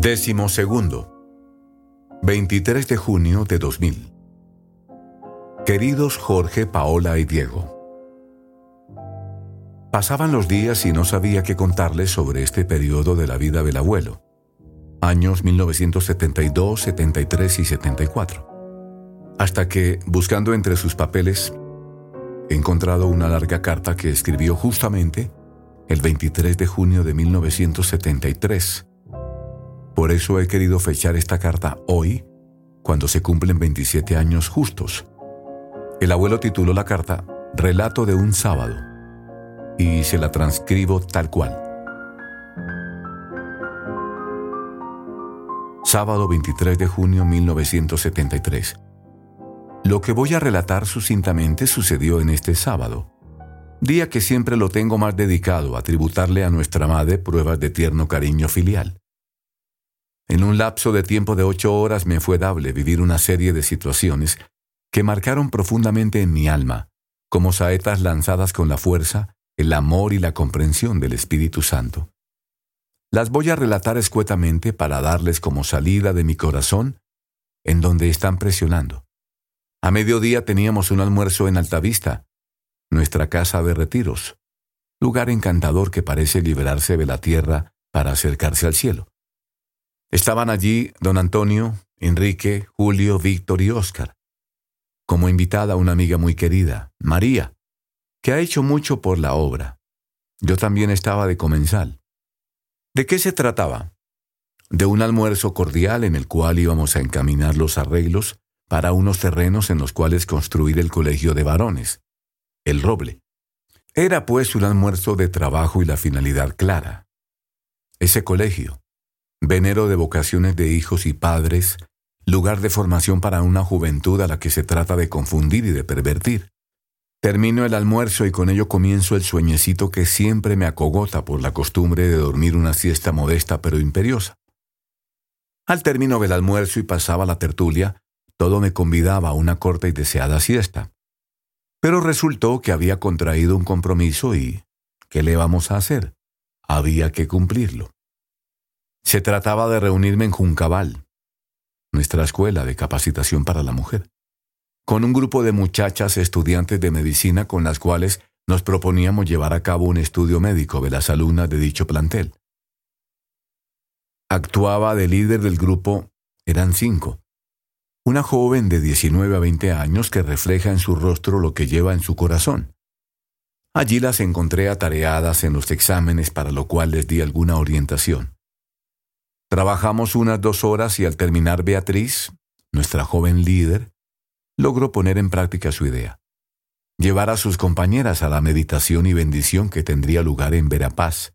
Décimo segundo. 23 de junio de 2000. Queridos Jorge, Paola y Diego. Pasaban los días y no sabía qué contarles sobre este periodo de la vida del abuelo. Años 1972, 73 y 74. Hasta que, buscando entre sus papeles, he encontrado una larga carta que escribió justamente el 23 de junio de 1973. Por eso he querido fechar esta carta hoy, cuando se cumplen 27 años justos. El abuelo tituló la carta Relato de un sábado y se la transcribo tal cual. Sábado 23 de junio 1973. Lo que voy a relatar sucintamente sucedió en este sábado día que siempre lo tengo más dedicado a tributarle a nuestra madre pruebas de tierno cariño filial. En un lapso de tiempo de ocho horas me fue dable vivir una serie de situaciones que marcaron profundamente en mi alma, como saetas lanzadas con la fuerza, el amor y la comprensión del Espíritu Santo. Las voy a relatar escuetamente para darles como salida de mi corazón en donde están presionando. A mediodía teníamos un almuerzo en Altavista, nuestra casa de retiros, lugar encantador que parece liberarse de la tierra para acercarse al cielo. Estaban allí don Antonio, Enrique, Julio, Víctor y Óscar. Como invitada una amiga muy querida, María, que ha hecho mucho por la obra. Yo también estaba de comensal. ¿De qué se trataba? De un almuerzo cordial en el cual íbamos a encaminar los arreglos para unos terrenos en los cuales construir el colegio de varones el roble. Era pues un almuerzo de trabajo y la finalidad clara. Ese colegio, venero de vocaciones de hijos y padres, lugar de formación para una juventud a la que se trata de confundir y de pervertir. Termino el almuerzo y con ello comienzo el sueñecito que siempre me acogota por la costumbre de dormir una siesta modesta pero imperiosa. Al término del almuerzo y pasaba la tertulia, todo me convidaba a una corta y deseada siesta. Pero resultó que había contraído un compromiso y ¿qué le vamos a hacer? Había que cumplirlo. Se trataba de reunirme en Juncabal, nuestra escuela de capacitación para la mujer, con un grupo de muchachas estudiantes de medicina con las cuales nos proponíamos llevar a cabo un estudio médico de las alumnas de dicho plantel. Actuaba de líder del grupo, eran cinco, una joven de 19 a 20 años que refleja en su rostro lo que lleva en su corazón. Allí las encontré atareadas en los exámenes para lo cual les di alguna orientación. Trabajamos unas dos horas y al terminar Beatriz, nuestra joven líder, logró poner en práctica su idea. Llevar a sus compañeras a la meditación y bendición que tendría lugar en Verapaz,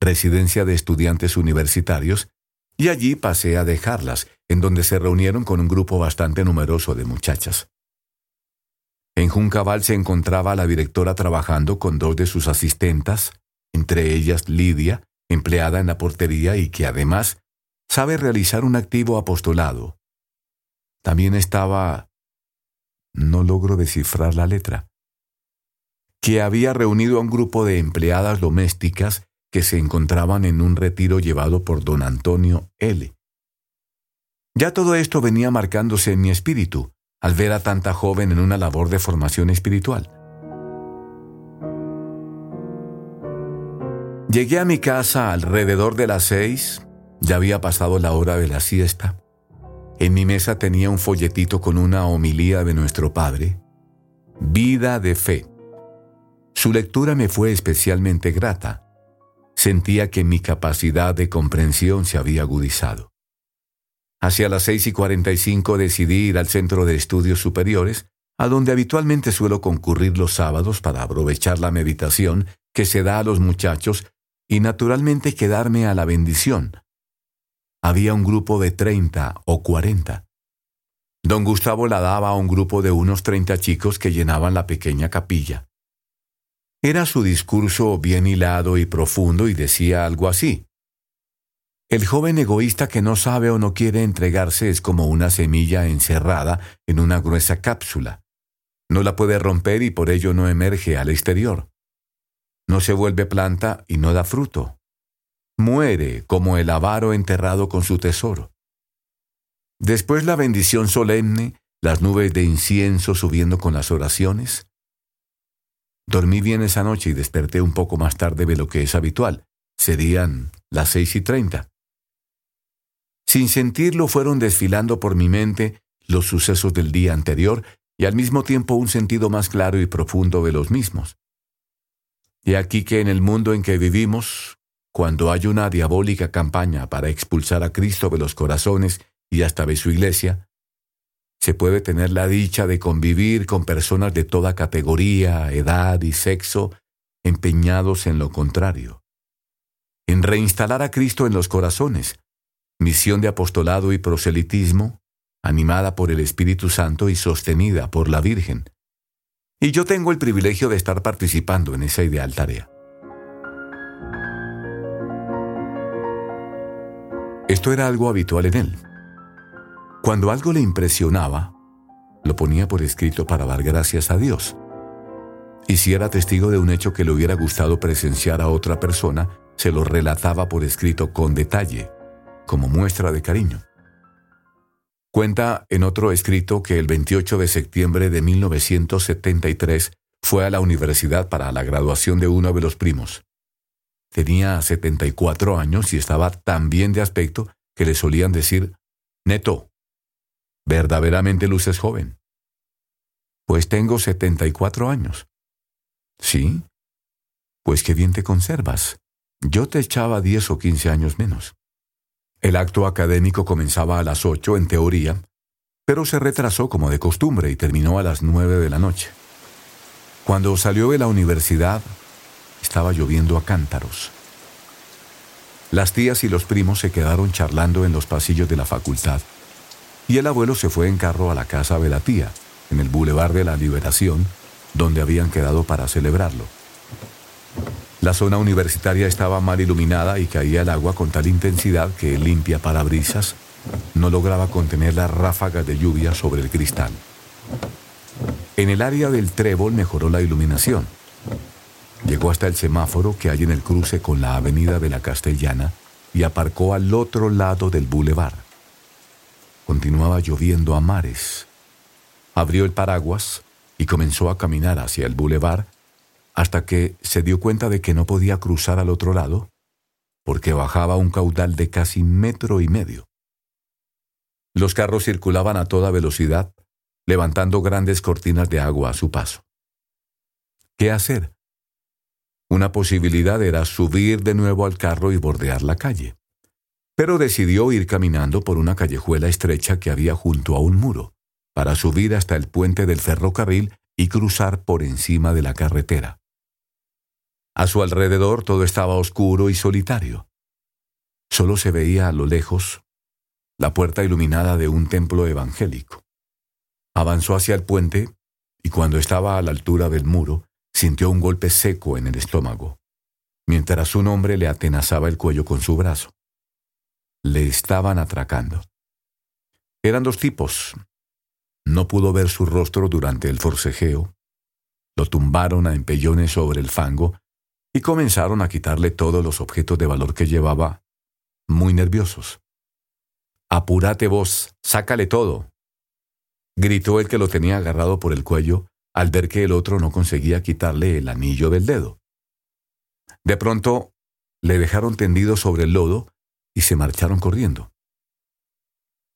residencia de estudiantes universitarios y allí pasé a dejarlas, en donde se reunieron con un grupo bastante numeroso de muchachas. En Juncabal se encontraba la directora trabajando con dos de sus asistentas, entre ellas Lidia, empleada en la portería y que además sabe realizar un activo apostolado. También estaba... no logro descifrar la letra que había reunido a un grupo de empleadas domésticas que se encontraban en un retiro llevado por don Antonio L. Ya todo esto venía marcándose en mi espíritu al ver a tanta joven en una labor de formación espiritual. Llegué a mi casa alrededor de las seis, ya había pasado la hora de la siesta. En mi mesa tenía un folletito con una homilía de nuestro Padre, Vida de Fe. Su lectura me fue especialmente grata Sentía que mi capacidad de comprensión se había agudizado. Hacia las seis y cuarenta y cinco decidí ir al Centro de Estudios Superiores, a donde habitualmente suelo concurrir los sábados para aprovechar la meditación que se da a los muchachos y naturalmente quedarme a la bendición. Había un grupo de treinta o cuarenta. Don Gustavo la daba a un grupo de unos treinta chicos que llenaban la pequeña capilla. Era su discurso bien hilado y profundo y decía algo así. El joven egoísta que no sabe o no quiere entregarse es como una semilla encerrada en una gruesa cápsula. No la puede romper y por ello no emerge al exterior. No se vuelve planta y no da fruto. muere como el avaro enterrado con su tesoro. Después la bendición solemne, las nubes de incienso subiendo con las oraciones. Dormí bien esa noche y desperté un poco más tarde de lo que es habitual. Serían las seis y treinta. Sin sentirlo fueron desfilando por mi mente los sucesos del día anterior y al mismo tiempo un sentido más claro y profundo de los mismos. Y aquí que en el mundo en que vivimos, cuando hay una diabólica campaña para expulsar a Cristo de los corazones y hasta de su iglesia, se puede tener la dicha de convivir con personas de toda categoría, edad y sexo empeñados en lo contrario, en reinstalar a Cristo en los corazones, misión de apostolado y proselitismo, animada por el Espíritu Santo y sostenida por la Virgen. Y yo tengo el privilegio de estar participando en esa ideal tarea. Esto era algo habitual en él. Cuando algo le impresionaba, lo ponía por escrito para dar gracias a Dios. Y si era testigo de un hecho que le hubiera gustado presenciar a otra persona, se lo relataba por escrito con detalle, como muestra de cariño. Cuenta en otro escrito que el 28 de septiembre de 1973 fue a la universidad para la graduación de uno de los primos. Tenía 74 años y estaba tan bien de aspecto que le solían decir, Neto, verdaderamente luces joven. Pues tengo 74 años. ¿Sí? Pues qué bien te conservas. Yo te echaba 10 o 15 años menos. El acto académico comenzaba a las ocho en teoría, pero se retrasó como de costumbre y terminó a las nueve de la noche. Cuando salió de la universidad, estaba lloviendo a cántaros. Las tías y los primos se quedaron charlando en los pasillos de la facultad, y el abuelo se fue en carro a la casa de la tía, en el Boulevard de la Liberación, donde habían quedado para celebrarlo. La zona universitaria estaba mal iluminada y caía el agua con tal intensidad que limpia parabrisas no lograba contener las ráfagas de lluvia sobre el cristal. En el área del trébol mejoró la iluminación. Llegó hasta el semáforo que hay en el cruce con la avenida de la Castellana y aparcó al otro lado del bulevar. Continuaba lloviendo a mares. Abrió el paraguas y comenzó a caminar hacia el bulevar hasta que se dio cuenta de que no podía cruzar al otro lado porque bajaba un caudal de casi metro y medio. Los carros circulaban a toda velocidad, levantando grandes cortinas de agua a su paso. ¿Qué hacer? Una posibilidad era subir de nuevo al carro y bordear la calle, pero decidió ir caminando por una callejuela estrecha que había junto a un muro, para subir hasta el puente del ferrocarril y cruzar por encima de la carretera. A su alrededor todo estaba oscuro y solitario. Solo se veía a lo lejos la puerta iluminada de un templo evangélico. Avanzó hacia el puente y cuando estaba a la altura del muro, sintió un golpe seco en el estómago, mientras un hombre le atenazaba el cuello con su brazo. Le estaban atracando. Eran dos tipos. No pudo ver su rostro durante el forcejeo. Lo tumbaron a empellones sobre el fango y comenzaron a quitarle todos los objetos de valor que llevaba, muy nerviosos. Apúrate vos, sácale todo, gritó el que lo tenía agarrado por el cuello al ver que el otro no conseguía quitarle el anillo del dedo. De pronto le dejaron tendido sobre el lodo y se marcharon corriendo.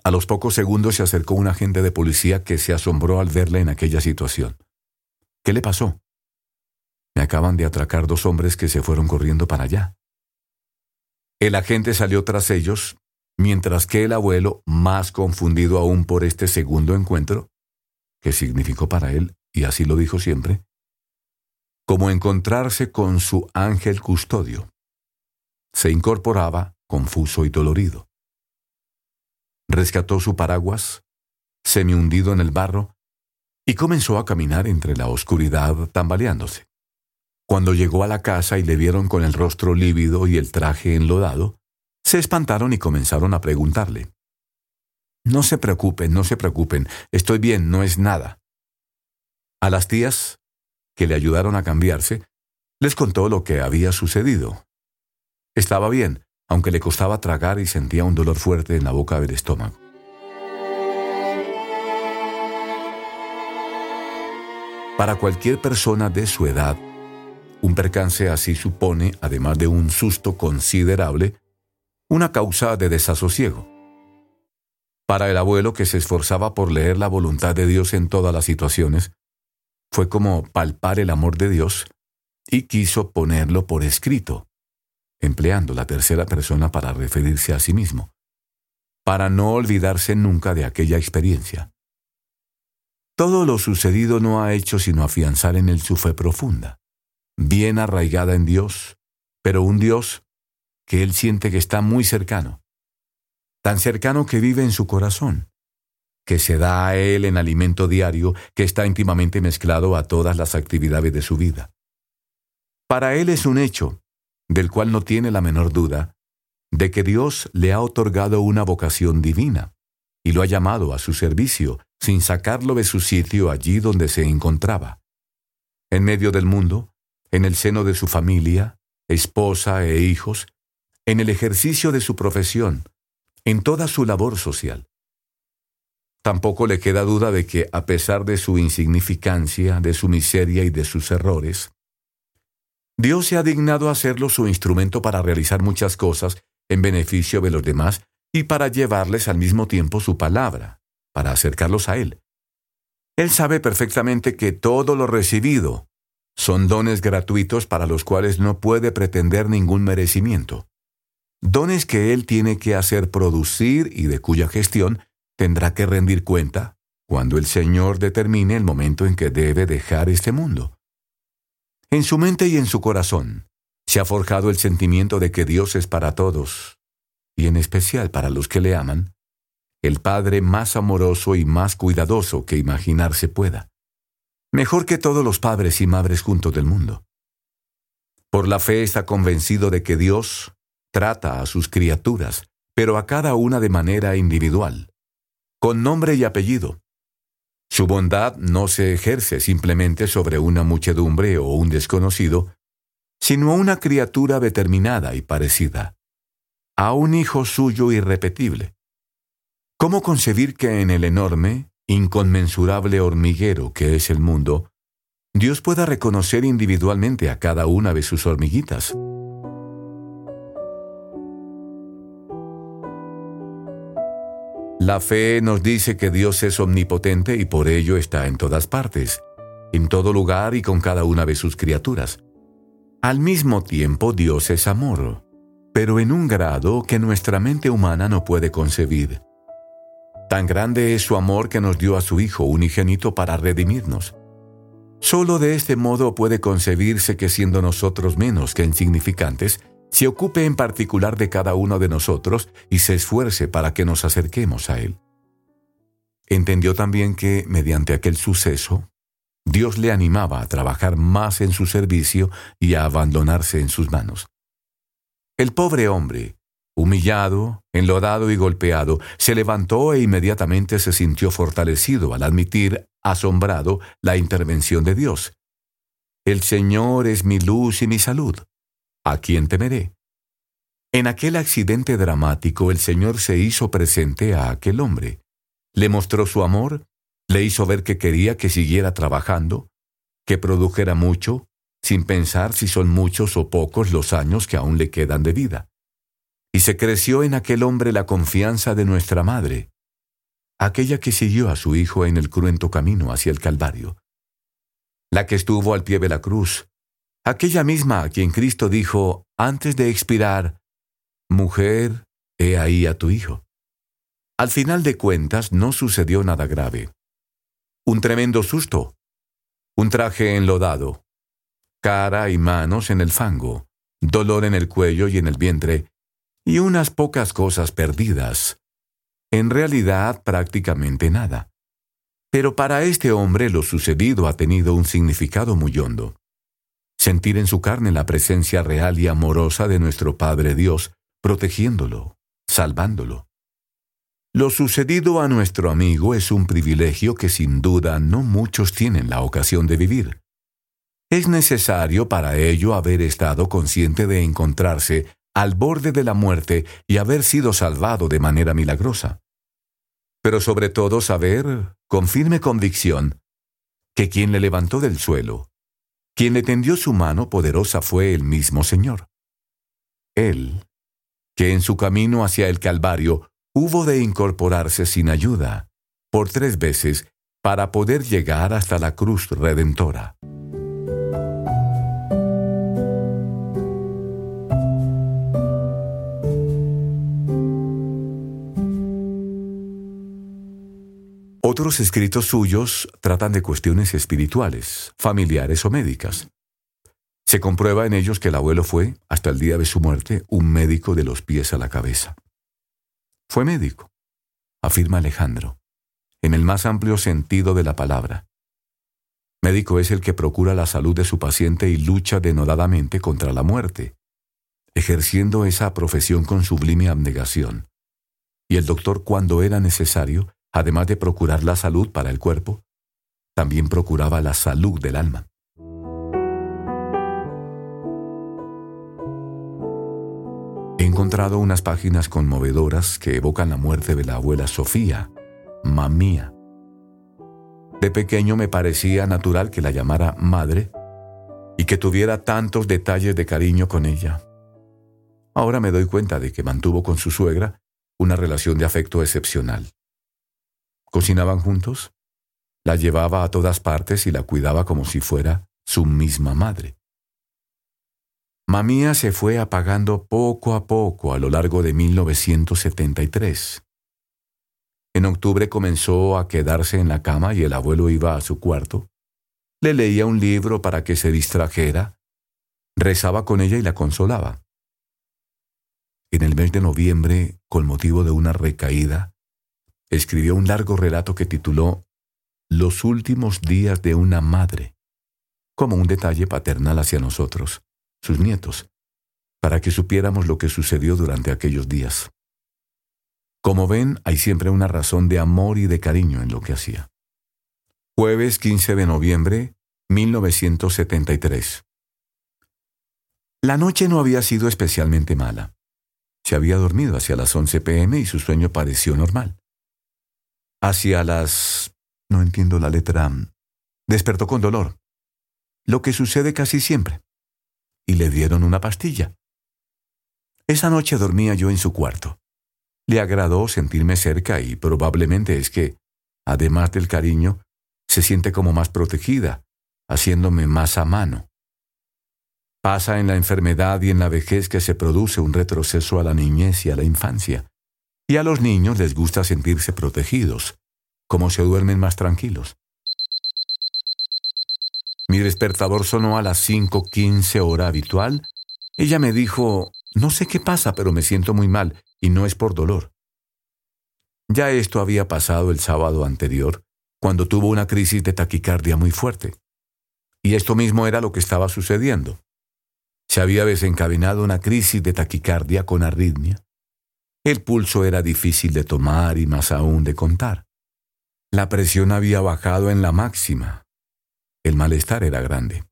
A los pocos segundos se acercó un agente de policía que se asombró al verle en aquella situación. ¿Qué le pasó? Me acaban de atracar dos hombres que se fueron corriendo para allá. El agente salió tras ellos, mientras que el abuelo, más confundido aún por este segundo encuentro, que significó para él, y así lo dijo siempre, como encontrarse con su ángel custodio, se incorporaba confuso y dolorido. Rescató su paraguas, semi hundido en el barro, y comenzó a caminar entre la oscuridad tambaleándose. Cuando llegó a la casa y le vieron con el rostro lívido y el traje enlodado, se espantaron y comenzaron a preguntarle. No se preocupen, no se preocupen, estoy bien, no es nada. A las tías, que le ayudaron a cambiarse, les contó lo que había sucedido. Estaba bien, aunque le costaba tragar y sentía un dolor fuerte en la boca del estómago. Para cualquier persona de su edad, un percance así supone, además de un susto considerable, una causa de desasosiego. Para el abuelo que se esforzaba por leer la voluntad de Dios en todas las situaciones, fue como palpar el amor de Dios y quiso ponerlo por escrito, empleando la tercera persona para referirse a sí mismo, para no olvidarse nunca de aquella experiencia. Todo lo sucedido no ha hecho sino afianzar en él su fe profunda, bien arraigada en Dios, pero un Dios que él siente que está muy cercano, tan cercano que vive en su corazón, que se da a él en alimento diario que está íntimamente mezclado a todas las actividades de su vida. Para él es un hecho del cual no tiene la menor duda, de que Dios le ha otorgado una vocación divina y lo ha llamado a su servicio sin sacarlo de su sitio allí donde se encontraba. En medio del mundo, en el seno de su familia, esposa e hijos, en el ejercicio de su profesión, en toda su labor social. Tampoco le queda duda de que, a pesar de su insignificancia, de su miseria y de sus errores, Dios se ha dignado hacerlo su instrumento para realizar muchas cosas en beneficio de los demás y para llevarles al mismo tiempo su palabra, para acercarlos a Él. Él sabe perfectamente que todo lo recibido son dones gratuitos para los cuales no puede pretender ningún merecimiento. Dones que Él tiene que hacer producir y de cuya gestión tendrá que rendir cuenta cuando el Señor determine el momento en que debe dejar este mundo. En su mente y en su corazón se ha forjado el sentimiento de que Dios es para todos, y en especial para los que le aman, el Padre más amoroso y más cuidadoso que imaginarse pueda, mejor que todos los padres y madres juntos del mundo. Por la fe está convencido de que Dios trata a sus criaturas, pero a cada una de manera individual, con nombre y apellido, su bondad no se ejerce simplemente sobre una muchedumbre o un desconocido, sino a una criatura determinada y parecida, a un hijo suyo irrepetible. ¿Cómo concebir que en el enorme, inconmensurable hormiguero que es el mundo, Dios pueda reconocer individualmente a cada una de sus hormiguitas? La fe nos dice que Dios es omnipotente y por ello está en todas partes, en todo lugar y con cada una de sus criaturas. Al mismo tiempo Dios es amor, pero en un grado que nuestra mente humana no puede concebir. Tan grande es su amor que nos dio a su Hijo unigénito para redimirnos. Solo de este modo puede concebirse que siendo nosotros menos que insignificantes, se ocupe en particular de cada uno de nosotros y se esfuerce para que nos acerquemos a Él. Entendió también que, mediante aquel suceso, Dios le animaba a trabajar más en su servicio y a abandonarse en sus manos. El pobre hombre, humillado, enlodado y golpeado, se levantó e inmediatamente se sintió fortalecido al admitir, asombrado, la intervención de Dios. El Señor es mi luz y mi salud. ¿A quién temeré? En aquel accidente dramático el Señor se hizo presente a aquel hombre, le mostró su amor, le hizo ver que quería que siguiera trabajando, que produjera mucho, sin pensar si son muchos o pocos los años que aún le quedan de vida. Y se creció en aquel hombre la confianza de nuestra Madre, aquella que siguió a su Hijo en el cruento camino hacia el Calvario, la que estuvo al pie de la cruz, aquella misma a quien Cristo dijo antes de expirar, Mujer, he ahí a tu hijo. Al final de cuentas no sucedió nada grave. Un tremendo susto, un traje enlodado, cara y manos en el fango, dolor en el cuello y en el vientre, y unas pocas cosas perdidas. En realidad prácticamente nada. Pero para este hombre lo sucedido ha tenido un significado muy hondo sentir en su carne la presencia real y amorosa de nuestro Padre Dios, protegiéndolo, salvándolo. Lo sucedido a nuestro amigo es un privilegio que sin duda no muchos tienen la ocasión de vivir. Es necesario para ello haber estado consciente de encontrarse al borde de la muerte y haber sido salvado de manera milagrosa. Pero sobre todo saber, con firme convicción, que quien le levantó del suelo, quien le tendió su mano poderosa fue el mismo Señor. Él, que en su camino hacia el Calvario hubo de incorporarse sin ayuda por tres veces para poder llegar hasta la cruz redentora. Otros escritos suyos tratan de cuestiones espirituales, familiares o médicas. Se comprueba en ellos que el abuelo fue, hasta el día de su muerte, un médico de los pies a la cabeza. Fue médico, afirma Alejandro, en el más amplio sentido de la palabra. Médico es el que procura la salud de su paciente y lucha denodadamente contra la muerte, ejerciendo esa profesión con sublime abnegación. Y el doctor, cuando era necesario, además de procurar la salud para el cuerpo, también procuraba la salud del alma. He encontrado unas páginas conmovedoras que evocan la muerte de la abuela Sofía, mamía. De pequeño me parecía natural que la llamara madre y que tuviera tantos detalles de cariño con ella. Ahora me doy cuenta de que mantuvo con su suegra una relación de afecto excepcional. Cocinaban juntos, la llevaba a todas partes y la cuidaba como si fuera su misma madre. Mamía se fue apagando poco a poco a lo largo de 1973. En octubre comenzó a quedarse en la cama y el abuelo iba a su cuarto. Le leía un libro para que se distrajera, rezaba con ella y la consolaba. En el mes de noviembre, con motivo de una recaída, escribió un largo relato que tituló Los últimos días de una madre, como un detalle paternal hacia nosotros, sus nietos, para que supiéramos lo que sucedió durante aquellos días. Como ven, hay siempre una razón de amor y de cariño en lo que hacía. Jueves 15 de noviembre, 1973. La noche no había sido especialmente mala. Se había dormido hacia las 11 pm y su sueño pareció normal hacia las... no entiendo la letra... despertó con dolor, lo que sucede casi siempre, y le dieron una pastilla. Esa noche dormía yo en su cuarto. Le agradó sentirme cerca y probablemente es que, además del cariño, se siente como más protegida, haciéndome más a mano. Pasa en la enfermedad y en la vejez que se produce un retroceso a la niñez y a la infancia, y a los niños les gusta sentirse protegidos, como se duermen más tranquilos. Mi despertador sonó a las 5.15 hora habitual. Ella me dijo, no sé qué pasa, pero me siento muy mal, y no es por dolor. Ya esto había pasado el sábado anterior, cuando tuvo una crisis de taquicardia muy fuerte. Y esto mismo era lo que estaba sucediendo. Se había desencadenado una crisis de taquicardia con arritmia, el pulso era difícil de tomar y más aún de contar. La presión había bajado en la máxima. El malestar era grande.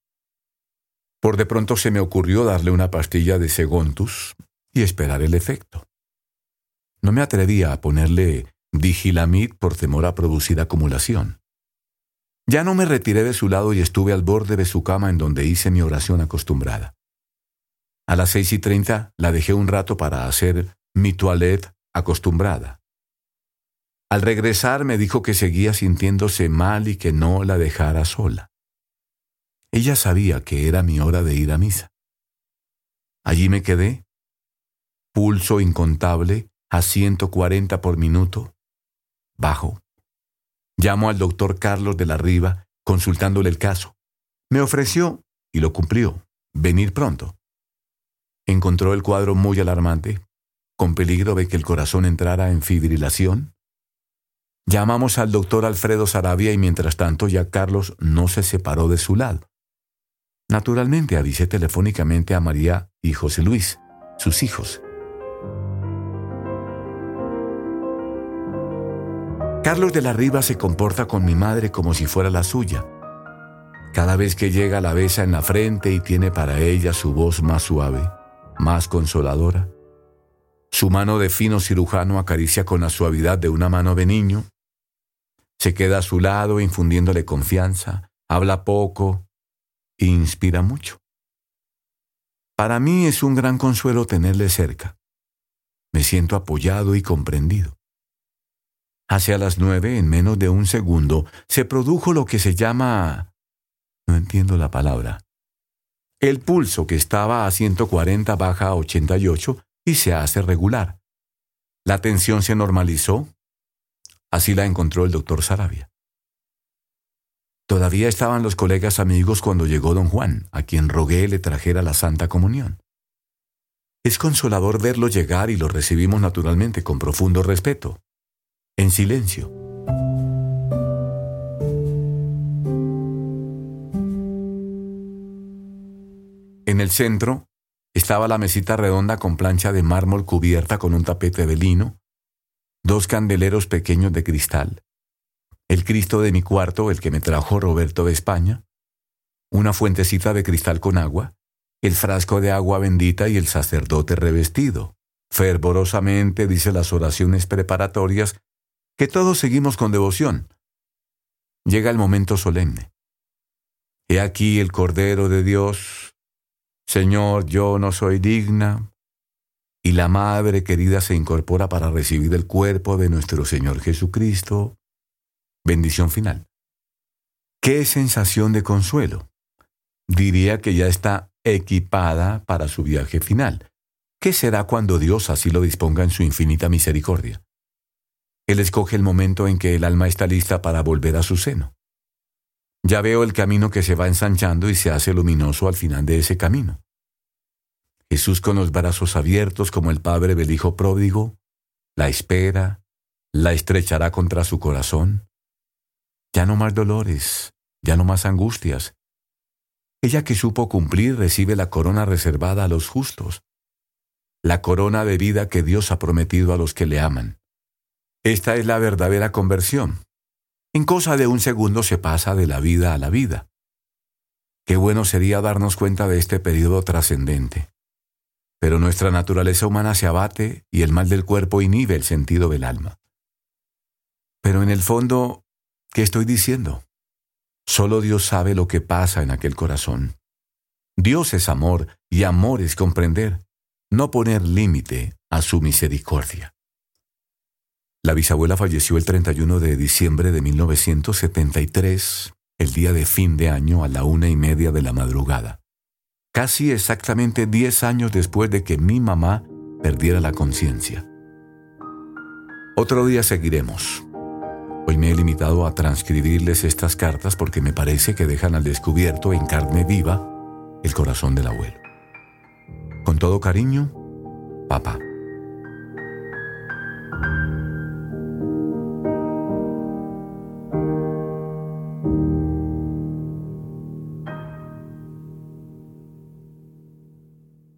Por de pronto se me ocurrió darle una pastilla de Segontus y esperar el efecto. No me atrevía a ponerle digilamid por temor a producir acumulación. Ya no me retiré de su lado y estuve al borde de su cama en donde hice mi oración acostumbrada. A las seis y treinta la dejé un rato para hacer mi toilette acostumbrada. Al regresar me dijo que seguía sintiéndose mal y que no la dejara sola. Ella sabía que era mi hora de ir a misa. Allí me quedé, pulso incontable a 140 por minuto, bajo. Llamo al doctor Carlos de la Riva consultándole el caso. Me ofreció, y lo cumplió, venir pronto. Encontró el cuadro muy alarmante, con peligro de que el corazón entrara en fibrilación? Llamamos al doctor Alfredo Sarabia y mientras tanto ya Carlos no se separó de su lado. Naturalmente avisé telefónicamente a María y José Luis, sus hijos. Carlos de la Riva se comporta con mi madre como si fuera la suya. Cada vez que llega la besa en la frente y tiene para ella su voz más suave más consoladora. Su mano de fino cirujano acaricia con la suavidad de una mano de niño. Se queda a su lado infundiéndole confianza, habla poco e inspira mucho. Para mí es un gran consuelo tenerle cerca. Me siento apoyado y comprendido. Hacia las nueve, en menos de un segundo, se produjo lo que se llama... No entiendo la palabra. El pulso que estaba a 140 baja a 88 y se hace regular. La tensión se normalizó. Así la encontró el doctor Sarabia. Todavía estaban los colegas amigos cuando llegó don Juan, a quien rogué le trajera la Santa Comunión. Es consolador verlo llegar y lo recibimos naturalmente con profundo respeto en silencio. En el centro estaba la mesita redonda con plancha de mármol cubierta con un tapete de lino, dos candeleros pequeños de cristal, el Cristo de mi cuarto, el que me trajo Roberto de España, una fuentecita de cristal con agua, el frasco de agua bendita y el sacerdote revestido. Fervorosamente dice las oraciones preparatorias que todos seguimos con devoción. Llega el momento solemne. He aquí el Cordero de Dios. Señor, yo no soy digna. Y la Madre querida se incorpora para recibir el cuerpo de nuestro Señor Jesucristo. Bendición final. Qué sensación de consuelo. Diría que ya está equipada para su viaje final. ¿Qué será cuando Dios así lo disponga en su infinita misericordia? Él escoge el momento en que el alma está lista para volver a su seno. Ya veo el camino que se va ensanchando y se hace luminoso al final de ese camino. Jesús con los brazos abiertos como el padre del hijo pródigo, la espera, la estrechará contra su corazón. Ya no más dolores, ya no más angustias. Ella que supo cumplir recibe la corona reservada a los justos, la corona de vida que Dios ha prometido a los que le aman. Esta es la verdadera conversión. En cosa de un segundo se pasa de la vida a la vida. Qué bueno sería darnos cuenta de este periodo trascendente. Pero nuestra naturaleza humana se abate y el mal del cuerpo inhibe el sentido del alma. Pero en el fondo, ¿qué estoy diciendo? Solo Dios sabe lo que pasa en aquel corazón. Dios es amor y amor es comprender, no poner límite a su misericordia. La bisabuela falleció el 31 de diciembre de 1973, el día de fin de año a la una y media de la madrugada. Casi exactamente diez años después de que mi mamá perdiera la conciencia. Otro día seguiremos. Hoy me he limitado a transcribirles estas cartas porque me parece que dejan al descubierto en carne viva el corazón del abuelo. Con todo cariño, papá.